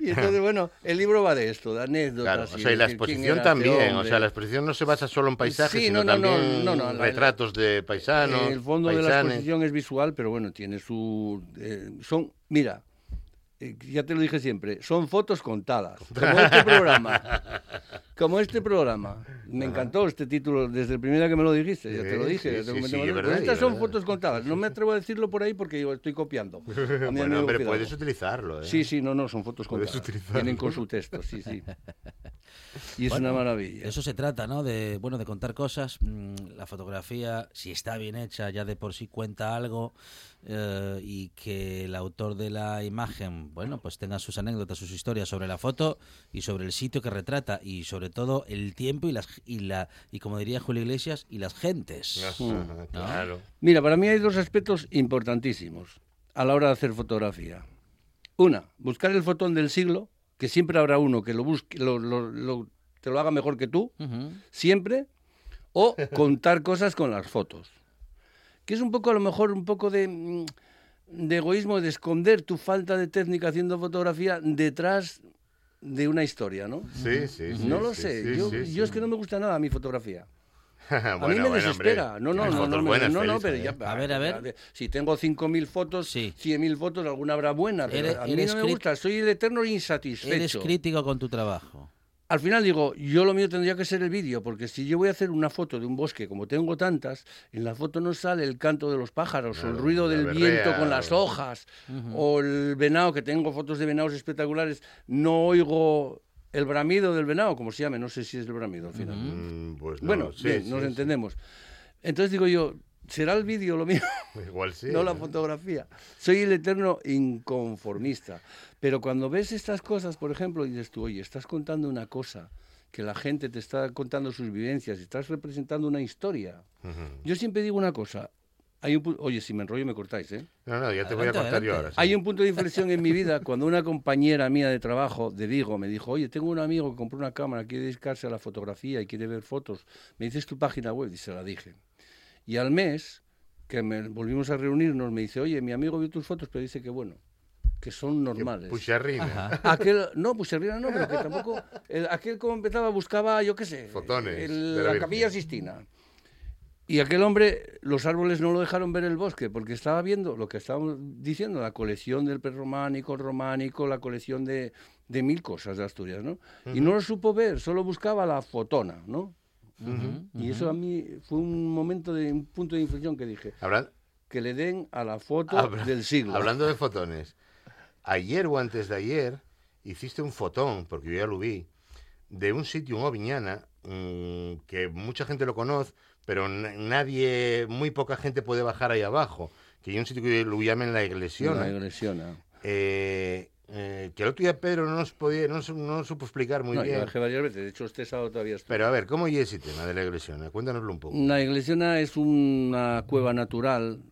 Y entonces, bueno, el libro va de esto, de anécdotas. Claro, o sea, y la exposición era este también, o sea, la exposición no se basa solo en paisajes, Sí, sino no, no, no, también no, la- retratos de paisanos, el fondo de la exposición es visual, pero bueno, tiene su... eh, son, mira, eh, ya te lo dije siempre, son fotos contadas, como este programa. Como este programa. Me encantó este título desde el primer día que me lo dijiste, ya te lo dije. sí, ya te sí, comenté sí, más es veces. verdad, estas es son verdad. fotos contadas. No me atrevo a decirlo por ahí porque yo estoy copiando. Bueno, hombre, puedes utilizarlo, ¿eh? Sí, sí, no, no, son fotos contadas. Vienen con su texto, sí, sí. Y es Bueno, una maravilla. Eso se trata, ¿no? De, bueno, de contar cosas. Mm, La fotografía, si está bien hecha, ya de por sí cuenta algo eh, y que el autor de la imagen, bueno, pues tenga sus anécdotas, sus historias sobre la foto y sobre el sitio que retrata y sobre todo el tiempo y las y la y como diría Julio Iglesias y las gentes. Ajá, claro. Mira, para mí hay dos aspectos importantísimos a la hora de hacer fotografía. Una, buscar el fotón del siglo, que siempre habrá uno que lo busque, lo, lo- lo- te lo haga mejor que tú, siempre, o contar cosas con las fotos. Que es un poco, a lo mejor, un poco de, mm, de egoísmo, de esconder tu falta de técnica haciendo fotografía detrás de una historia, ¿no? Sí, sí, sí. no lo sí, sé, sí, yo, sí, yo es que no me gusta nada mi fotografía. A Bueno, mí me bueno, desespera. hombre, no, no, no, no, buenas, no, no, pero ¿eh? ya. A ver, a ver. Si tengo 5.000 fotos, Sí. 100.000 fotos, alguna habrá buena. Pero Eres- a mí eres no me gusta, soy el eterno Eres insatisfecho. crítico con tu trabajo. Al final digo, yo lo mío tendría que ser el vídeo, porque si yo voy a hacer una foto de un bosque, como tengo tantas, en la foto no sale el canto de los pájaros, o el ruido del berrea, viento con las hojas, o el venado, que tengo fotos de venados espectaculares, no oigo el bramido del venado, como se llame, no sé si es el bramido al final. Mm, pues no, Bueno, sí, bien, sí, nos sí. entendemos. Entonces digo yo, ¿será el vídeo lo mío? Igual sí. no la ¿eh? fotografía. Soy el eterno inconformista. Pero cuando ves estas cosas, por ejemplo, dices tú, oye, estás contando una cosa, que la gente te está contando sus vivencias, estás representando una historia. Yo siempre digo una cosa. Hay un oye, si me enrollo me cortáis, ¿eh? No, no, ya te voy a Adelante, contar yo ahora. sí. Hay un punto de inflexión en mi vida cuando una compañera mía de trabajo de Vigo me dijo, oye, tengo un amigo que compró una cámara, quiere dedicarse a la fotografía y quiere ver fotos. Me dices tu página web y se la dije. Y al mes que me volvimos a reunirnos me dice, oye, mi amigo vio tus fotos, pero dice que bueno, que son normales. Pucharrina. Ajá. Aquel, no, pues arriba no, pero que tampoco. el- aquel como empezaba buscaba, yo qué sé, Fotones el- de la capilla Sistina. Y aquel hombre, los árboles no lo dejaron ver el bosque, porque estaba viendo lo que estábamos diciendo, la colección del prerrománico, románico, la colección de, de mil cosas de Asturias, ¿no? Y no lo supo ver, solo buscaba la fotona, ¿no? Y eso a mí fue un momento de un punto de inflexión que dije, Habla- que le den a la foto habla- del siglo. Hablando de fotones, ayer o antes de ayer hiciste un fotón, porque yo ya lo vi, de un sitio en Oviñana mm, que mucha gente lo conoce, pero na- nadie, muy poca gente puede bajar ahí abajo. Que hay un sitio que lo llaman la iglesia. Una agresión, Eh, eh, que el otro día Pedro no nos podía, no, no supo explicar muy No, yo bien. bajé varias veces, de hecho este sábado todavía estoy. Pero a ver, ¿cómo es ese tema de la iglesia? Cuéntanoslo un poco. La iglesiana es una cueva natural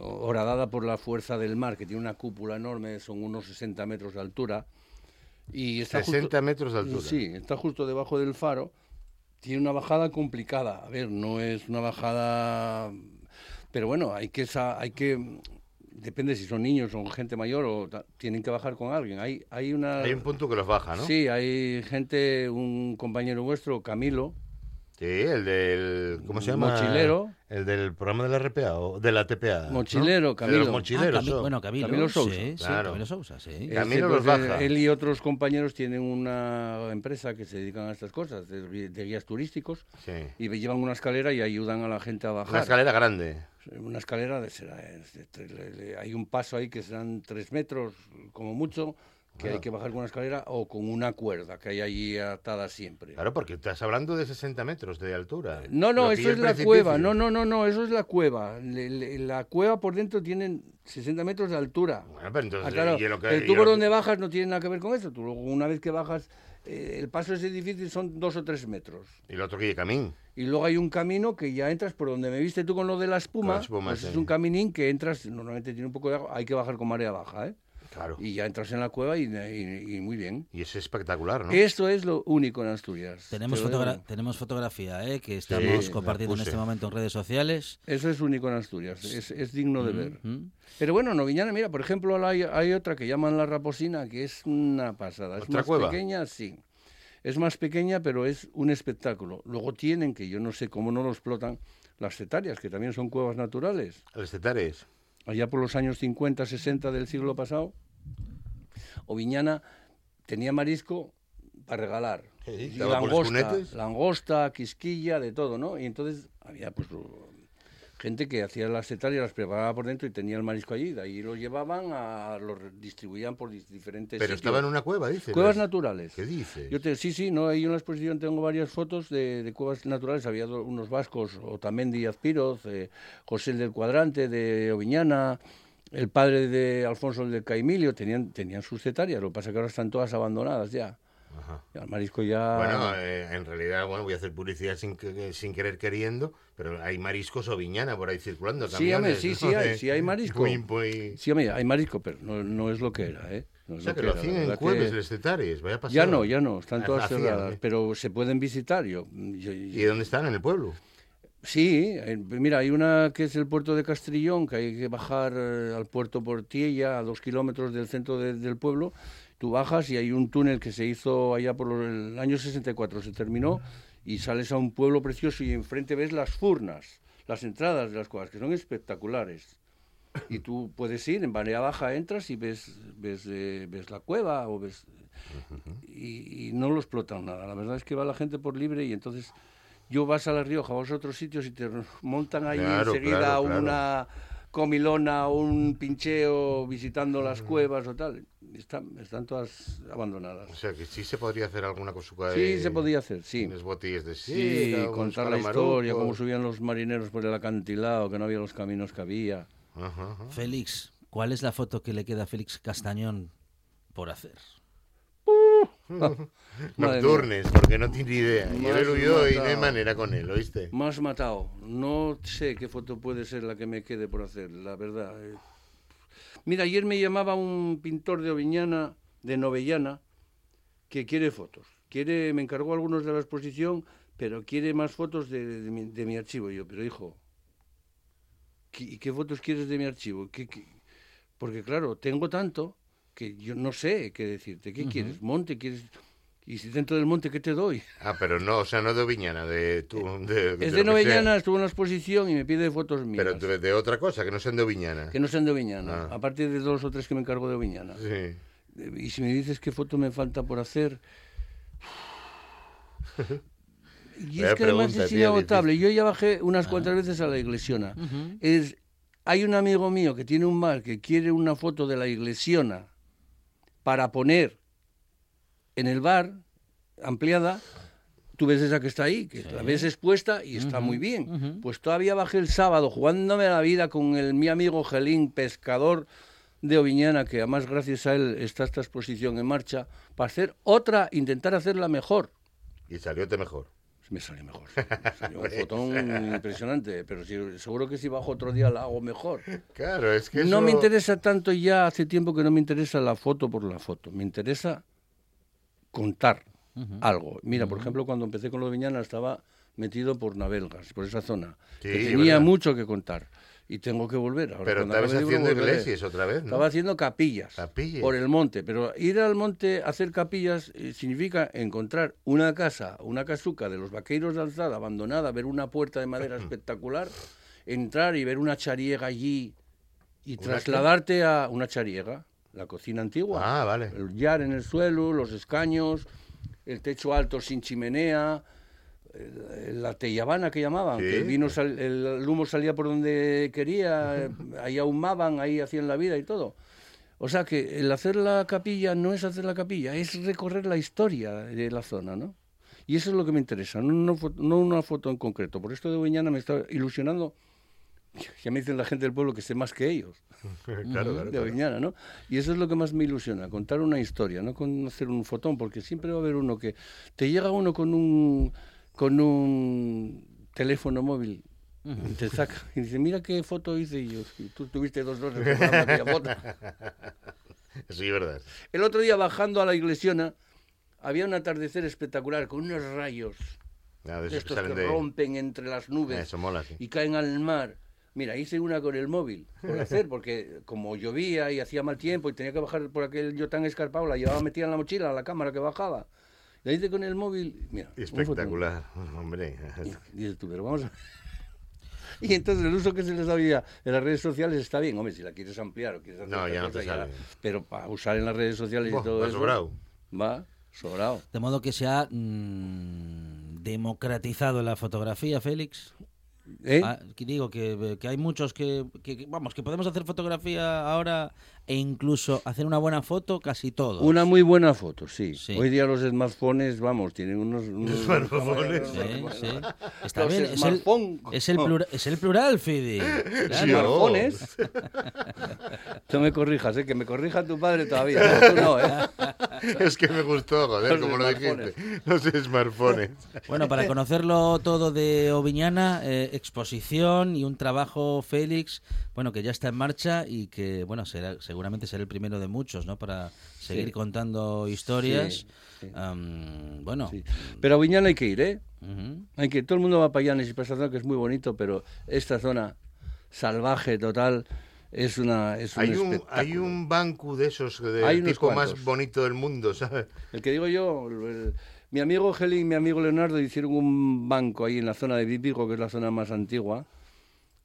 horadada por la fuerza del mar, que tiene una cúpula enorme, son unos 60 metros de altura. Y está 60 justo, metros de altura. Sí, está justo debajo del faro. Tiene una bajada complicada. A ver, no es una bajada... Pero bueno, hay que... Hay que depende si son niños o gente mayor o tienen que bajar con alguien. Hay, hay una... Hay un punto que los baja, ¿no? Sí, hay gente, un compañero vuestro, Camilo, Sí, el del. ¿Cómo se llama? Mochilero. El del programa de la RPA o de la TPA. ¿no? Mochilero, De los Camilo. mochileros. Ah, bueno, Camilo, Camilo Sousa, sí, sí, claro. Camilo Sousa, sí. Camilo los pues, eh, baja. Él y otros compañeros tienen una empresa que se dedican a estas cosas, de, de guías turísticos, Sí. y llevan una escalera y ayudan a la gente a bajar. Una escalera grande. Una escalera de, será, le- hay un paso ahí que serán tres metros, como mucho, que hay que bajar con una escalera o con una cuerda que hay allí atada siempre. Claro, porque estás hablando de 60 metros de altura. No, no, eso es la cueva. No, no, no, no, eso es la cueva. Le- le- la cueva por dentro tiene 60 metros de altura. Bueno, pero entonces. Ah, claro, y lo que- el y tubo lo que- donde bajas no tiene nada que ver con eso. Tú luego, una vez que bajas, eh, el paso ese difícil son dos o tres metros. Y el otro que lleva camín. Y luego hay un camino que ya entras por donde me viste tú con lo de la espuma. Con la espuma, pues sí. Es un caminín que entras, normalmente tiene un poco de agua, hay que bajar con marea baja, ¿eh? Claro. Y ya entras en la cueva y, y- y muy bien. Y es espectacular, ¿no? Esto es lo único en Asturias. Tenemos, te fotogra- tenemos fotografía ¿eh? que estamos compartiendo en este momento en redes sociales. Eso es único en Asturias, es, es digno de ver. Mm. Pero bueno, Noviñana, mira, por ejemplo, hay, hay otra que llaman la Raposina, que es una pasada. Es ¿Otra más cueva? pequeña, sí. Es más pequeña, pero es un espectáculo. Luego tienen, que yo no sé cómo no lo explotan, las cetarias, que también son cuevas naturales. El Cetares. Allá por los años 50, 60 del siglo pasado, Oviñana tenía marisco para regalar. Sí, Y langosta, langosta, quisquilla, de todo, ¿no? Y entonces había pues gente que hacía las setarias, las preparaba por dentro y tenía el marisco allí. De ahí lo llevaban, a, lo distribuían por diferentes Pero sitios. estaba en una cueva, dice. Cuevas naturales. ¿Qué dices? Yo te, sí, sí, no, ahí en la exposición tengo varias fotos de, de cuevas naturales. Había do- unos vascos, Otamendi Azpiroz, eh, José el del Cuadrante, de Oviñana, el padre de Alfonso el de Caimilio, tenían, tenían sus cetarias. Lo que pasa es que ahora están todas abandonadas ya. Ajá. Ya el marisco ya... Bueno, eh, en realidad, bueno, voy a hacer publicidad sin, que- sin querer queriendo, pero hay mariscos o viñana por ahí circulando. Sí, hombre, camiones, sí, ¿no? sí hay, sí hay marisco. Muy, muy- Sí, hombre, hay marisco, pero no, no es lo que era, ¿eh? O sea, que lo hacían en cueves, que- les cetares, vaya pasada. Ya no, ya no, están Ah, todas cerradas, ¿eh? pero se pueden visitar. Yo, yo- ¿Y dónde están? ¿En el pueblo? Sí, eh, mira, hay una que es el puerto de Castrillón, que hay que bajar eh, al puerto Portiella, a dos kilómetros del centro de- del pueblo. Tú bajas y hay un túnel que se hizo allá por los- el año 64, se terminó, y sales a un pueblo precioso y enfrente ves las furnas, las entradas de las cuevas, que son espectaculares. Y tú puedes ir, en Barea Baja entras y ves, ves, eh, ves la cueva o ves... Y, y no lo explotan nada. La verdad es que va la gente por libre y entonces yo vas a La Rioja, vas a otros sitios y te montan ahí Claro, enseguida claro, claro. una comilona, un pincheo visitando las cuevas o tal. Están, están todas abandonadas. O sea, que sí se podría hacer alguna cosa. Sí, se podía hacer, sí. Unas botellas de Sí, sidra, unos contar la historia, cómo subían los marineros por el acantilado, que no había los caminos que había. Ajá, ajá. Félix, ¿cuál es la foto que le queda a Félix Castañón por hacer? Nocturnes, porque no tiene idea. Yo le huyó y no hay manera con él, ¿oíste? Me has matado. No sé qué foto puede ser la que me quede por hacer, la verdad. eh. Mira, ayer me llamaba un pintor de Oviñana, de Novellana, que quiere fotos. Quiere, me encargó algunos de la exposición, pero quiere más fotos de, de mi, de mi archivo. Y yo, pero hijo, ¿qué, y qué fotos quieres de mi archivo? ¿Qué- qué? Porque claro, tengo tanto que yo no sé qué decirte. ¿Qué quieres? ¿Monte? ¿Quieres...? Y si dentro del monte, ¿qué te doy? Ah, pero no, o sea, no de Oviñana, de... Tu, de, Es de sea. estuvo en la exposición y me pide fotos mías. Pero de, de otra cosa, que no sean de Oviñana. Que no sean de Oviñana. Ah. Aparte de dos o tres que me encargo de Oviñana. Sí. Eh, Y si me dices qué foto me falta por hacer... Y es que además es tío, inagotable. Yo ya bajé unas cuantas veces a la iglesiona. es, hay un amigo mío que tiene un bar que quiere una foto de la iglesiona para poner en el bar, ampliada. Tú ves esa que está ahí, que la ves expuesta y está muy bien. Pues todavía bajé el sábado jugándome la vida con el, mi amigo Gelín, pescador de Oviñana, que además gracias a él está esta exposición en marcha, para hacer otra, intentar hacerla mejor. Y salióte mejor. Me salió mejor. Me salió un fotón impresionante, pero si- seguro que si bajo otro día la hago mejor. Claro, es que No me interesa tanto ya, hace tiempo que no me interesa la foto por la foto, me interesa contar algo. Mira, por ejemplo, cuando empecé con lo de Viñana estaba metido por Navelgas, por esa zona, Sí, que tenía ¿verdad? mucho que contar y tengo que volver. Ahora, Pero estabas haciendo iglesias otra vez, ¿no? Estaba haciendo capillas, Capillas. por el monte, pero ir al monte a hacer capillas eh, significa encontrar una casa, una casuca de los vaqueiros de alzada abandonada, ver una puerta de madera espectacular, entrar y ver una chariega allí y trasladarte a una chariega, la cocina antigua. Ah, vale. El yar en el suelo, los escaños, el techo alto sin chimenea, la tellabana que llamaban, Sí. que el vino sal- el, humo salía por donde quería, ahí ahumaban, ahí hacían la vida y todo. O sea que el hacer la capilla no es hacer la capilla, es recorrer la historia de la zona, ¿no? Y eso es lo que me interesa, no una foto, no una foto en concreto. Por esto de Oveñana me está ilusionando, ya me dicen la gente del pueblo que sé más que ellos claro, claro, de. Oviñana, ¿no? Y eso es lo que más me ilusiona, contar una historia, no con hacer un fotón, porque siempre va a haber uno que te llega uno con un con un teléfono móvil y te saca y dice, mira qué foto hice y yo, tú tuviste dos horas aquella foto. Sí, verdad. El otro día bajando a la iglesiona había un atardecer espectacular con unos rayos de de que estos que de... rompen entre las nubes Eso mola, sí. y caen al mar. Mira, hice una con el móvil por hacer, porque como llovía y hacía mal tiempo y tenía que bajar por aquel yo tan escarpado, la llevaba metida en la mochila, la cámara que bajaba. La hice con el móvil, mira. Espectacular, hombre. Y dices tú, pero vamos a... Y entonces el uso que se les había en las redes sociales está bien, hombre, si la quieres ampliar o quieres hacer No, ya no te sale. Pero para usar en las redes sociales y todo va eso... sobrado. Va, sobrado. De modo que se ha mm, democratizado la fotografía, Félix. ¿Eh? Ah, digo que, que hay muchos que, que- que, vamos, que podemos hacer fotografía ahora e incluso hacer una buena foto casi todos. Una muy buena foto, sí. Sí. Hoy día los smartphones, vamos, tienen unos... unos Smartphones. Sí, sí. Está Los bien, es el, es, el plura- es el plural, Fidi. Claro. Sí. Smartphones. no me corrijas, ¿eh? que me corrija tu padre todavía. No, tú no, ¿eh? Es que me gustó, joder, Los como lo smartphones. dijiste. Los smartphones. Bueno, para conocerlo todo de Oviñana, eh, exposición y un trabajo, Félix, bueno, que ya está en marcha y que, bueno, será, seguramente será el primero de muchos, ¿no? Para seguir Sí. contando historias. Sí, sí. Am, bueno, Sí. Pero a Viñana hay que ir, ¿eh? Hay que, todo el mundo va para y para esta zona que es muy bonito, pero esta zona salvaje total es una es un Hay un, espectáculo. hay un banco de esos del unos tipo más bonito del mundo, ¿sabes? El que digo yo, el- mi amigo Heli y mi amigo Leonardo hicieron un banco ahí en la zona de Vipico, que es la zona más antigua,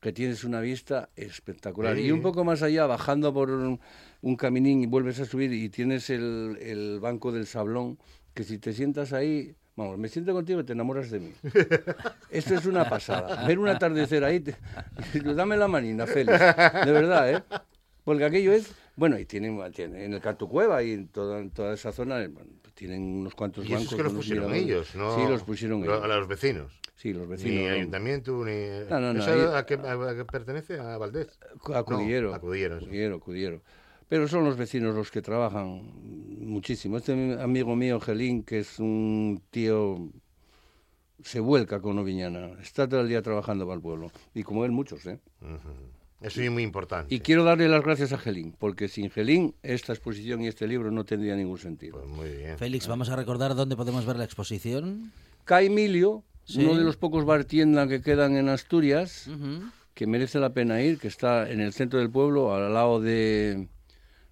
que tienes una vista espectacular. Sí. Y un poco más allá, bajando por un, un caminín y vuelves a subir y tienes el, el banco del Sablón, que si te sientas ahí, vamos, me siento contigo y te enamoras de mí. Esto es una pasada. Ver un atardecer ahí, te- dame la manina, Félix. De verdad, ¿eh? Porque aquello es, bueno, y tienen, tienen en el Canto Cueva y en toda, en toda esa zona, bueno, tienen unos cuantos Y bancos. es que los pusieron ellos, ¿no? Sí, los pusieron Lo- ellos. A los vecinos. Sí, los Ni vecinos. ¿no? ayuntamiento, ni... No, no, no, ¿Eso ahí- a, qué, a qué pertenece? ¿A Valdés? A Cudillero. No, a Cudillero, sí. Cudillero, Cudillero. Pero son los vecinos los que trabajan muchísimo. Este amigo mío, Gelín, que es un tío, se vuelca con Oviñana. Está todo el día trabajando para el pueblo. Y como él, muchos, ¿eh? Eso es muy importante. Y quiero darle las gracias a Gelín, porque sin Gelín esta exposición y este libro no tendría ningún sentido. Pues muy bien. Félix, vamos a recordar dónde podemos ver la exposición. Ca Emilio, Sí. uno de los pocos bar tienda que quedan en Asturias, Ujú. que merece la pena ir, que está en el centro del pueblo, al lado de,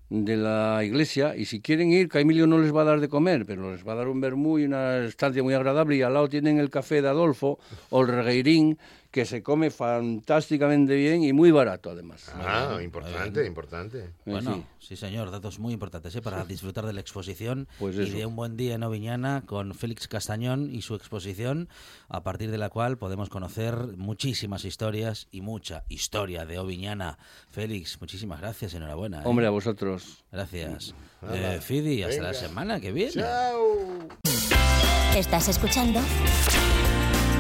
de la iglesia. Y si quieren ir, Caimilio no les va a dar de comer, pero les va a dar un vermú y una estancia muy agradable. Y al lado tienen el café de Adolfo o el regueirín, que se come fantásticamente bien y muy barato además. Ah, importante, bien. importante. Eh, Bueno, sí. sí. señor, datos muy importantes ¿eh? para disfrutar de la exposición Pues y de un buen día en Oviñana con Félix Castañón y su exposición, a partir de la cual podemos conocer muchísimas historias y mucha historia de Oviñana. Félix, muchísimas gracias, enhorabuena. ¿eh? Hombre, a vosotros. Gracias. Eh, Fidi, hasta la semana que viene. ¡Chao! Estás escuchando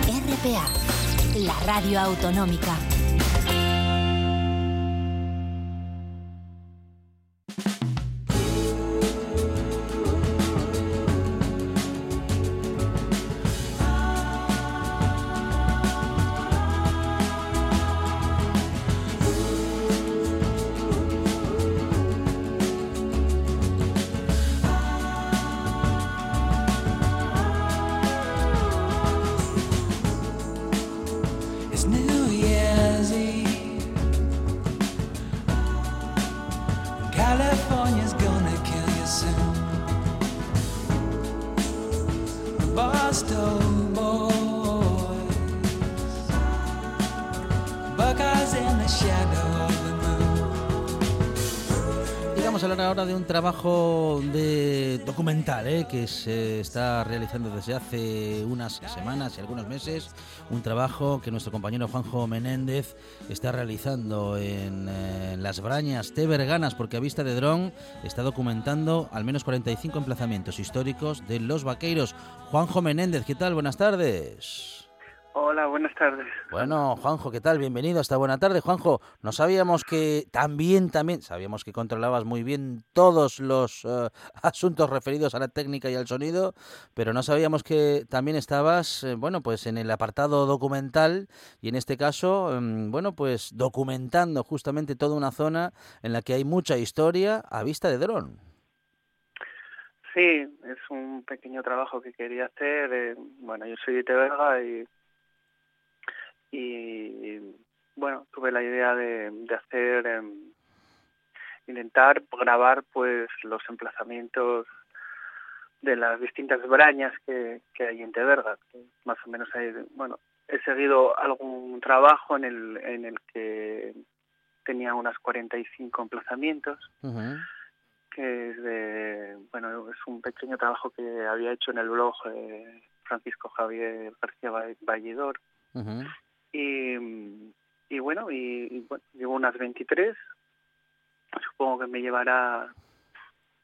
RPA, la radio autonómica. Trabajo de documental ¿eh? que se está realizando desde hace unas semanas y algunos meses. Un trabajo que nuestro compañero Juanjo Menéndez está realizando en, eh, en Las Brañas de Verganas, porque a vista de dron está documentando al menos 45 emplazamientos históricos de los vaqueiros. Juanjo Menéndez, ¿qué tal? Buenas tardes. Hola, buenas tardes. Bueno, Juanjo, ¿qué tal? Bienvenido hasta buena tarde. Juanjo, no sabíamos que también, también, sabíamos que controlabas muy bien todos los eh, asuntos referidos a la técnica y al sonido, pero no sabíamos que también estabas, eh, bueno, pues en el apartado documental y en este caso, em, bueno, pues documentando justamente toda una zona en la que hay mucha historia a vista de dron. Sí, es un pequeño trabajo que quería hacer. eh, bueno, yo soy de y, y bueno, tuve la idea de, de hacer, em, intentar grabar pues los emplazamientos de las distintas brañas que, que hay en Teverga. Más o menos hay, bueno, he seguido algún trabajo en el, en el que tenía unas 45 emplazamientos. que es de, bueno, es un pequeño trabajo que había hecho en el blog eh, Francisco Javier García Va- Vallidor. Ujú. Y, y bueno, y, y bueno, llevo unas 23. Supongo que me llevará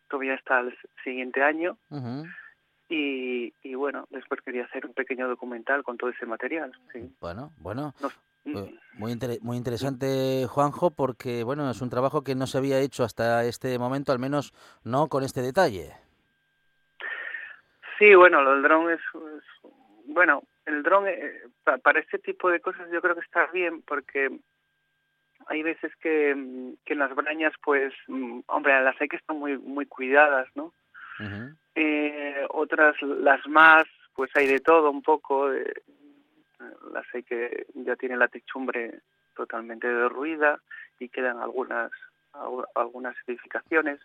todavía hasta el siguiente año. Y, y bueno, después quería hacer un pequeño documental con todo ese material. Sí. Bueno, bueno. No- Eh, Muy, inter- muy interesante, Juanjo, porque bueno, es un trabajo que no se había hecho hasta este momento, al menos no con este detalle. Sí, bueno, lo del dron es, es- bueno, el dron eh, pa- para este tipo de cosas yo creo que está bien porque hay veces que, que en las brañas pues mm, hombre las hay que están muy muy cuidadas no Eh, otras las más pues hay de todo un poco eh, las hay que ya tienen la techumbre totalmente derruida y quedan algunas al- algunas edificaciones.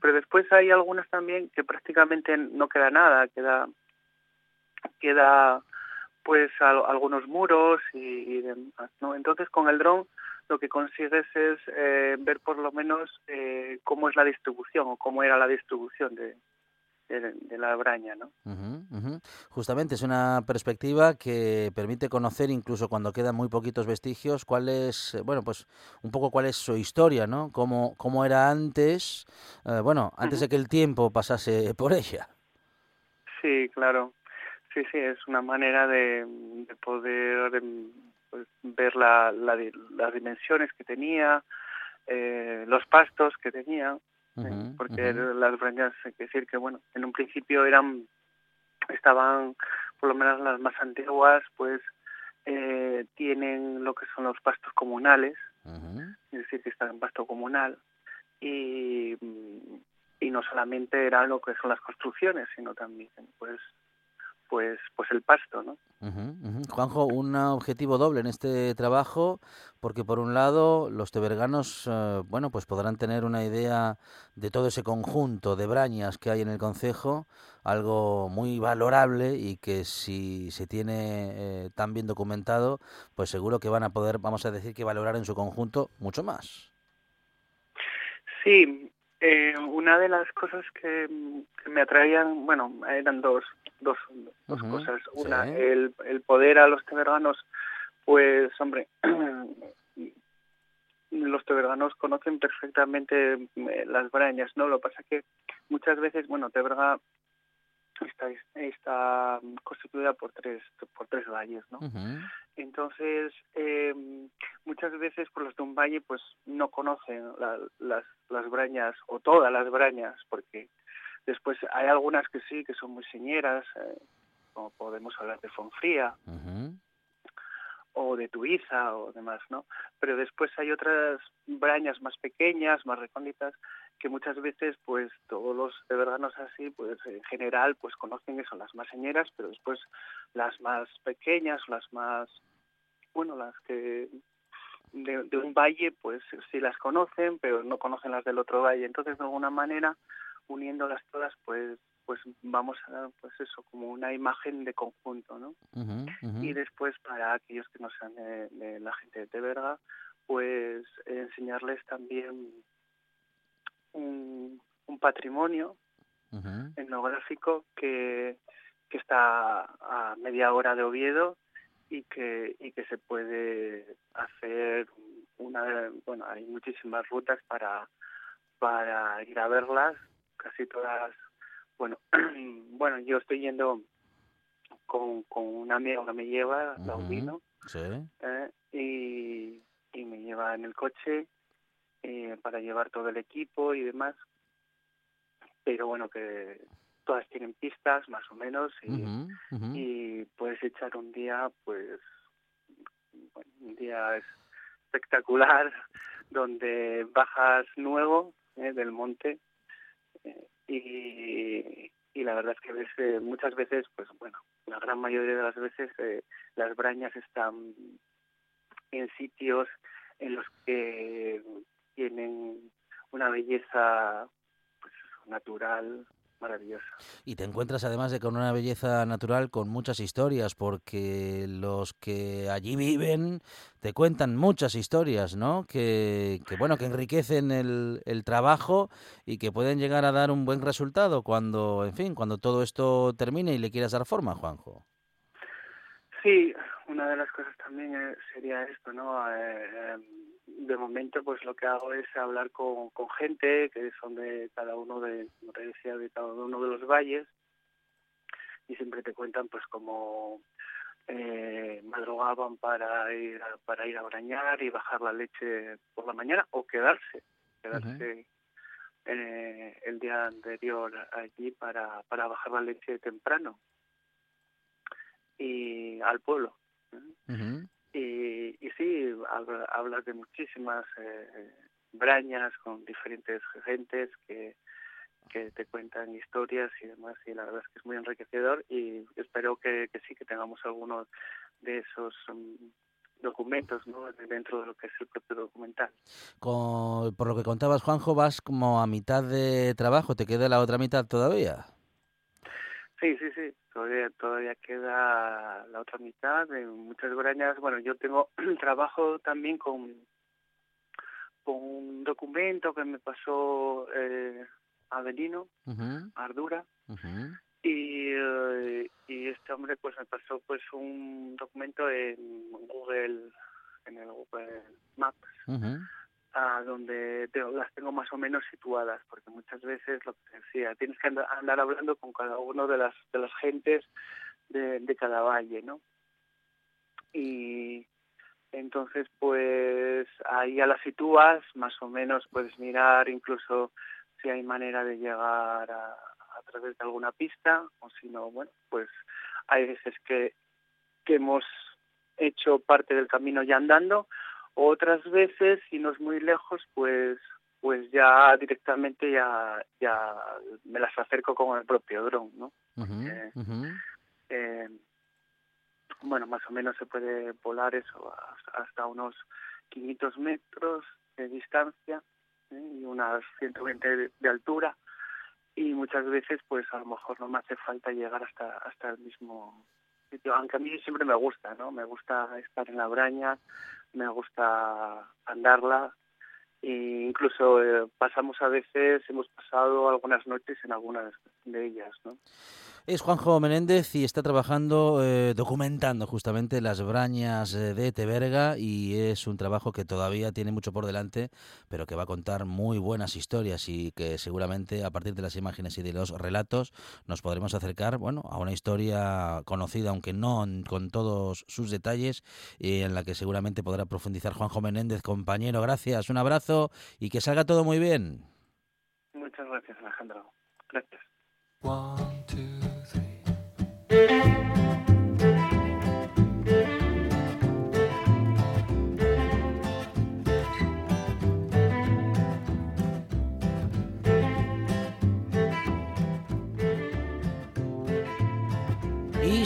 Pero después hay algunas también que prácticamente no queda nada queda queda pues al- algunos muros y, y demás no entonces con el dron lo que consigues es eh, ver por lo menos eh, cómo es la distribución o cómo era la distribución de, de, de la braña no. Justamente es una perspectiva que permite conocer incluso cuando quedan muy poquitos vestigios cuál es, eh, bueno, pues un poco cuál es su historia, ¿no? Cómo, cómo era antes, eh, bueno, antes de que el tiempo pasase por ella. Sí, claro. Sí, sí, es una manera de, de poder em, pues, ver la, las dimensiones que tenía, eh, los pastos que tenía, eh, porque las brañas, hay que decir que, bueno, en un principio eran, estaban, por lo menos las más antiguas, pues eh, tienen lo que son los pastos comunales, es decir, que están en pasto comunal, y, y no solamente era lo que son las construcciones, sino también, pues, pues, pues el pasto, ¿no? Juanjo, un objetivo doble en este trabajo, porque por un lado los teberganos, eh, bueno, pues podrán tener una idea de todo ese conjunto de brañas que hay en el concejo, algo muy valorable y que si se tiene eh, tan bien documentado, pues seguro que van a poder, vamos a decir que valorar en su conjunto mucho más. Sí, eh, una de las cosas que, que me atraían, bueno, eran dos, dos, dos cosas. Una, sí. el, el poder a los teberganos, pues, hombre, los teberganos conocen perfectamente eh, las brañas, ¿no? Lo que pasa que muchas veces, bueno, Teberga está, está constituida por tres, por tres valles, ¿no? Entonces, eh, muchas veces por los de un valle pues no conocen la- las, las brañas o todas las brañas, porque después hay algunas que sí, que son muy señeras, eh, como podemos hablar de Fonfría o de Tuiza o demás, ¿no? Pero después hay otras brañas más pequeñas, más recónditas, que muchas veces pues todos los teberganos así pues en general pues conocen eso las más señeras pero después las más pequeñas las más bueno las que de, de un valle pues sí las conocen pero no conocen las del otro valle. Entonces de alguna manera uniéndolas todas pues pues vamos a dar pues eso como una imagen de conjunto no y después para aquellos que no sean de, de la gente de Teberga pues enseñarles también un, un patrimonio Ujú. etnográfico que, que está a media hora de Oviedo y que y que se puede hacer una bueno hay muchísimas rutas para para ir a verlas casi todas bueno bueno yo estoy yendo con, con un amigo que me lleva Laurino Sí. eh, y, y me lleva en el coche eh, para llevar todo el equipo y demás. Pero bueno que todas tienen pistas más o menos y, puedes echar un día pues bueno, un día espectacular donde bajas nuevo eh, del monte eh, y, y la verdad es que ves eh, muchas veces pues bueno la gran mayoría de las veces las brañas están en sitios en los que tienen una belleza pues, natural maravillosa. Y te encuentras además de con una belleza natural con muchas historias, porque los que allí viven te cuentan muchas historias, ¿no? Que, que bueno, que enriquecen el, el trabajo y que pueden llegar a dar un buen resultado cuando, en fin, cuando todo esto termine y le quieras dar forma, Juanjo. Sí, una de las cosas también eh, sería esto, ¿no? Eh, em, de momento, pues lo que hago es hablar con, con gente que son de cada uno de, decía, de cada uno de los valles y siempre te cuentan, pues, cómo eh, madrugaban para ir a, para ir a brañar y bajar la leche por la mañana o quedarse, quedarse eh, el día anterior allí para, para bajar la leche temprano y al pueblo. Ujú. Y, y sí, habla- hablas de muchísimas eh, brañas con diferentes gentes que, que te cuentan historias y demás, y la verdad es que es muy enriquecedor y espero que, que sí, que tengamos algunos de esos mm, documentos ¿no? de- dentro de lo que es el propio documental. Con- por lo que contabas, Juanjo, vas como a mitad de trabajo, ¿te queda la otra mitad todavía? Sí, sí, sí, todavía, todavía queda la otra mitad de muchas brañas. Bueno, yo tengo trabajo también con, con un documento que me pasó eh, Avelino, Ardura, y, eh, y este hombre pues me pasó pues un documento en Google, en el Google Maps. A donde las tengo más o menos situadas, porque muchas veces lo que decía, tienes que andar, hablando con cada uno de las de las gentes de, de cada valle, ¿no? Y entonces pues ahí ya las sitúas, más o menos puedes mirar incluso si hay manera de llegar a, a través de alguna pista, o si no, bueno, pues hay veces que, que hemos hecho parte del camino ya andando, otras veces, si no es muy lejos, pues pues ya directamente ya ya me las acerco con el propio dron, ¿no? Eh, bueno, más o menos se puede volar eso hasta- hasta unos 500 metros de distancia ¿eh? y unas 120 de, de altura y muchas veces pues a lo mejor no me hace falta llegar hasta hasta el mismo aunque a mí siempre me gusta no me gusta estar en la braña me gusta andarla e incluso eh, pasamos a veces hemos pasado algunas noches en algunas de ellas no Es Juanjo Menéndez y está trabajando, eh, documentando justamente las brañas eh, de Teberga y es un trabajo que todavía tiene mucho por delante, pero que va a contar muy buenas historias y que seguramente a partir de las imágenes y de los relatos nos podremos acercar, bueno, a una historia conocida, aunque no con todos sus detalles, y en la que seguramente podrá profundizar Juanjo Menéndez, compañero. Gracias, un abrazo y que salga todo muy bien. muchas gracias Alejandro gracias One, two, Thank you.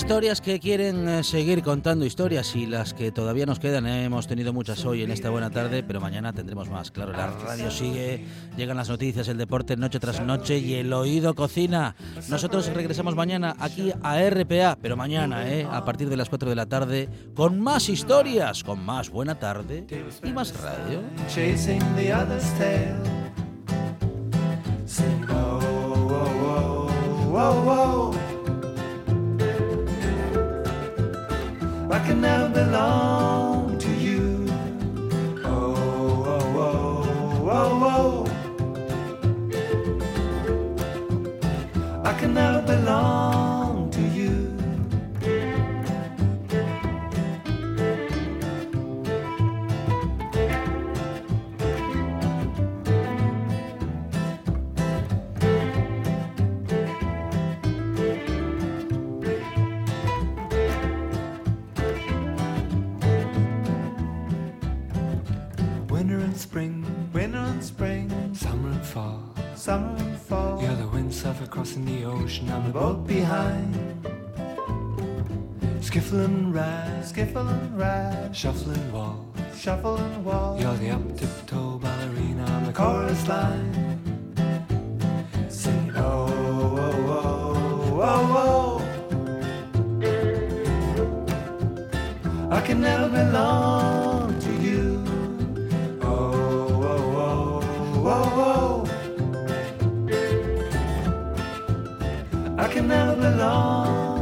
Historias que quieren eh, seguir contando historias y las que todavía nos quedan. eh, Hemos tenido muchas hoy en esta buena tarde, pero mañana tendremos más. Claro, la radio sigue, llegan las noticias, el deporte noche tras noche y el oído cocina. Nosotros regresamos mañana aquí a RPA, pero mañana, eh, a partir de las 4 de la tarde, con más historias, con más buena tarde y más radio. I can never belong to you. Oh, whoa, whoa, whoa, whoa. I can never belong and spring, winter and spring, summer and fall, summer and fall. You're the windsurfer crossing the ocean, I'm the boat behind. Skiffle and ride, skiffle and ride, shuffling wall, shuffle and wall. You're the up tiptoe ballerina, I'm the chorus line. Sing oh, oh, oh, oh, oh. I can never belong to you. I can never belong